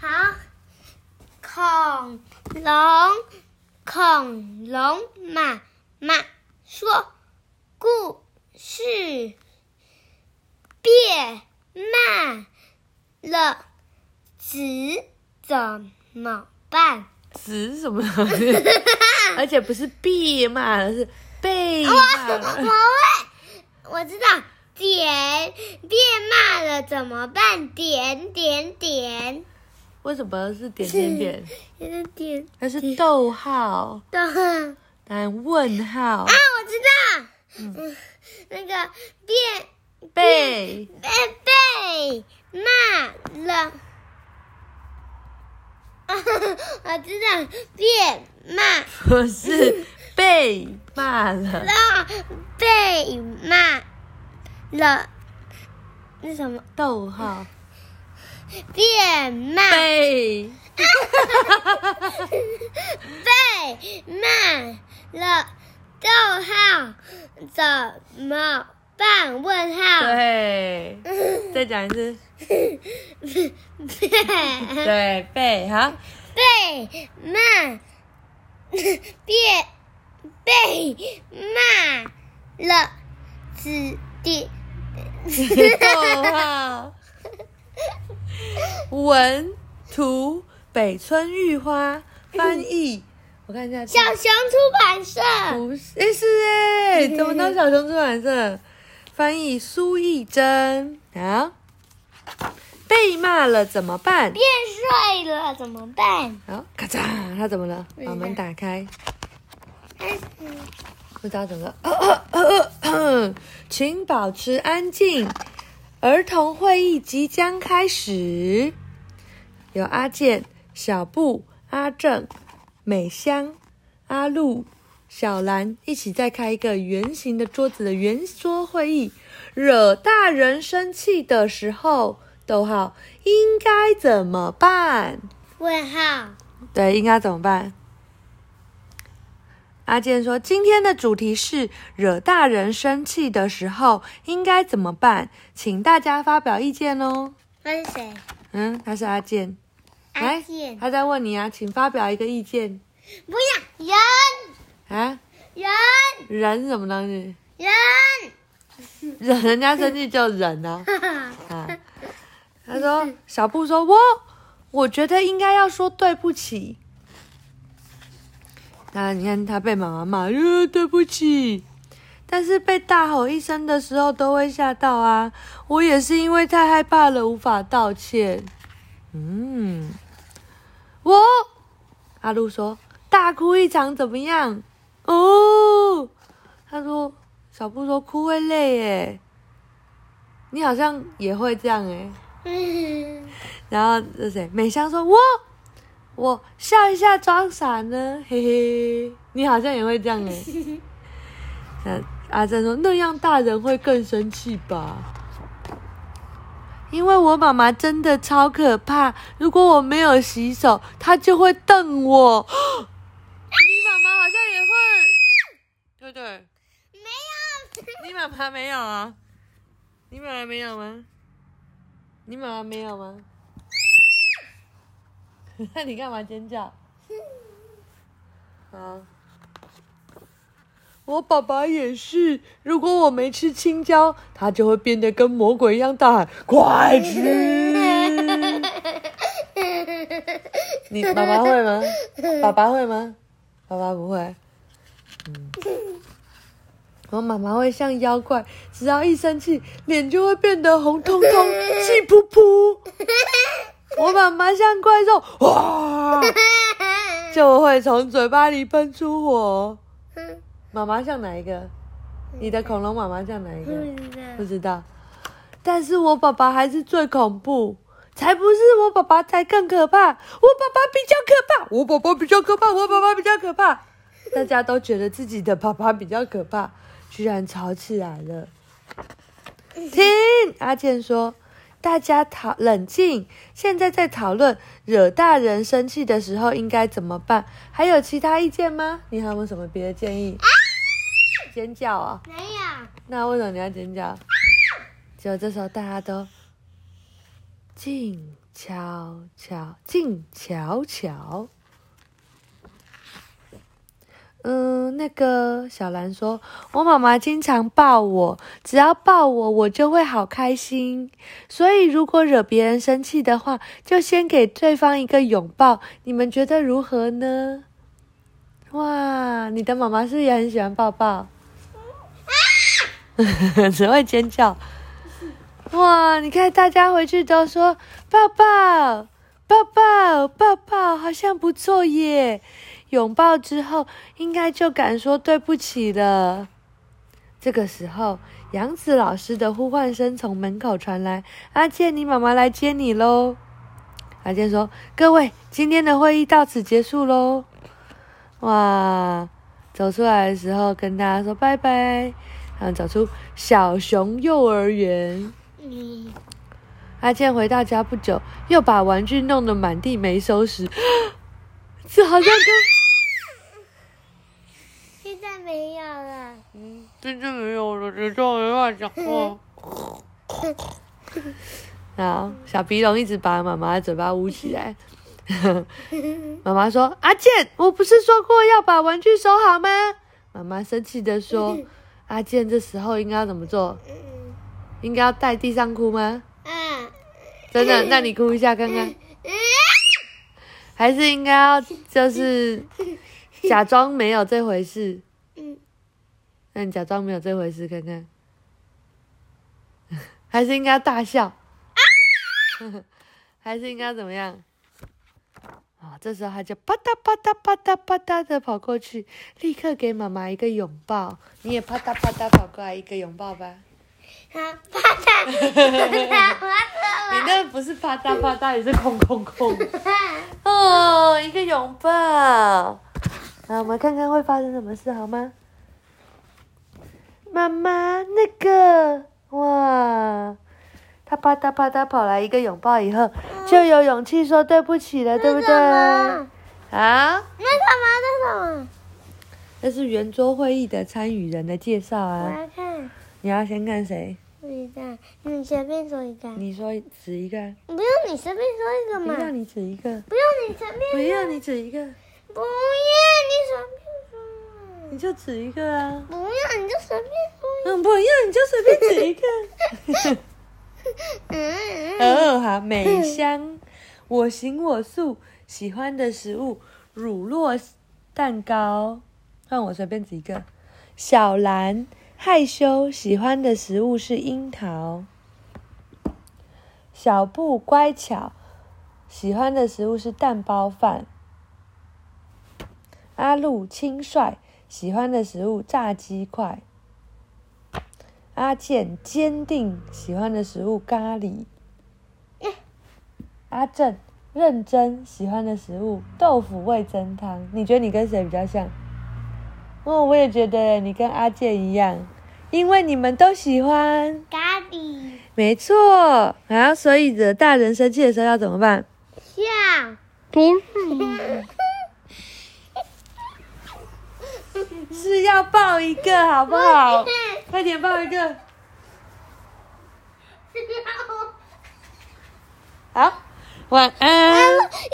好，恐龙，恐龙妈妈说故事变慢了，纸怎么办？子什么？而且不是变慢了，是被慢我了。会，我知道。点变慢了怎么办？点点点，为什么是点点点？有个点它是逗号，逗号，答案问号，啊我知道，嗯，那个变被被被骂了，我知道。变骂。不是 被骂了，了，被骂了，那什么？逗号变慢。被被骂了，逗号怎么办？问号。对，再讲一次，被 对被好，被慢，变被骂了，指点 逗号 文图北村玉花翻译，我看一下，小熊出版社不是，诶是哎，怎么当小熊出版社？翻译苏艺珍，啊，被骂了怎么办？变帅了怎么办？好，咔嚓，他怎么了？把门打开，嗯不知道怎么了。请保持安静，儿童会议即将开始。有阿健、小布、阿正、美香、阿露、小兰一起在开一个圆形的桌子的圆桌会议。惹大人生气的时候，逗号应该怎么办？问号对，应该怎么办？阿健说：“今天的主题是惹大人生气的时候应该怎么办？请大家发表意见哦。那是谁？”嗯，他是阿健，阿健，他在问你啊，请发表一个意见不要人啊。人人什么东西？人，忍人家生气就忍啊。哈哈，啊，他说小布说：“我我觉得应该要说对不起。”那你看他被妈妈骂，呃，对不起。但是被大吼一声的时候都会吓到啊！我也是因为太害怕了，无法道歉。嗯，我阿露说大哭一场怎么样？哦，他说小布说哭会累耶。你好像也会这样哎。嗯，然后是谁？美香说：“我我笑一下装傻呢，嘿嘿。”你好像也会这样哎。那阿珍说：“那样大人会更生气吧？”因为我妈妈真的超可怕，如果我没有洗手，她就会瞪我。你妈妈好像也会，对不对？没有，你妈妈没有啊？你妈妈没有吗？你妈妈没有吗？那你干嘛尖叫？啊！我爸爸也是，如果我没吃青椒，他就会变得跟魔鬼一样大喊：“快吃！” 你爸爸会吗？爸爸会吗？爸爸不会。嗯。我妈妈会像妖怪，只要一生气，脸就会变得红彤彤、气噗噗。我妈妈像怪兽，哇，就会从嘴巴里喷出火。妈妈像哪一个？你的恐龙妈妈像哪一个？不知道。但是我爸爸还是最恐怖，才不是我爸爸才更可怕。我爸爸比较可怕，我爸爸比较可怕，我爸爸比较可怕。大家都觉得自己的爸爸比较可怕，居然吵起来了。听阿健说，大家讨冷静，现在在讨论惹大人生气的时候应该怎么办。还有其他意见吗？你还有没有什么别的建议？尖叫啊、没有，那为什么你要尖叫？就、啊这时候大家都静悄悄，静悄悄。嗯，那个小兰说，我妈妈经常抱我，只要抱我，我就会好开心。所以如果惹别人生气的话，就先给对方一个拥抱。你们觉得如何呢？哇，你的妈妈是不是也很喜欢抱抱？只会尖叫。哇，你看大家回去都说抱抱、抱抱、抱抱，好像不错耶。拥抱之后，应该就敢说对不起了。这个时候，杨子老师的呼唤声从门口传来：“阿健，你妈妈来接你喽。”阿健说：“各位，今天的会议到此结束喽。”哇，走出来的时候跟大家说拜拜，然后走出小熊幼儿园。嗯，阿健回到家不久，又把玩具弄得满地没收拾，这好像跟……现在没有了。嗯，真正没有了，这就没办法讲话。好，小鼻龙一直把妈妈的嘴巴捂起来。妈妈说：“阿健，我不是说过要把玩具收好吗？”妈妈生气的说：“ 阿健，这时候应该要怎么做？嗯应该要在地上哭吗？嗯真的？那你哭一下看看。嗯 还是应该要就是假装没有这回事？嗯，那你假装没有这回事看看，还是应该大笑？还是应该怎么样？啊、这时候他就啪嗒啪嗒啪嗒啪嗒的跑过去，立刻给妈妈一个拥抱。你也啪嗒啪嗒跑过来一个拥抱吧。好，啪嗒，啪嗒，你那不是啪嗒啪嗒，你是空空空。哦，一个拥抱。那，我们看看会发生什么事好吗？妈妈，那个，哇，他啪嗒啪嗒跑来一个拥抱以后，就有勇气说对不起了，对不对？啊，那什么？那什么？那是圆桌会议的参与人的介绍啊我啊。要看。你要先看谁？不知道，你随便说一个。你说指一个，不用你随便说一个嘛。不要你指一个，不用你随便。不要你指一个，不要你随便说。你就指一个啊。不要你就随便说。嗯，不要你就随便指一个。哦，好，美香，我行我素，喜欢的食物乳酪蛋糕，让我随便指一个。小兰害羞，喜欢的食物是樱桃。小布乖巧，喜欢的食物是蛋包饭。阿路轻率，喜欢的食物炸鸡块。阿健坚定，喜欢的食物咖喱。阿正认真，喜欢的食物豆腐味增汤。你觉得你跟谁比较像？哦，我也觉得你跟阿健一样，因为你们都喜欢。咖喱没错，啊，所以惹大人生气的时候要怎么办？笑。不是，是要抱一个，好不好？快点抱一个。好，晚安。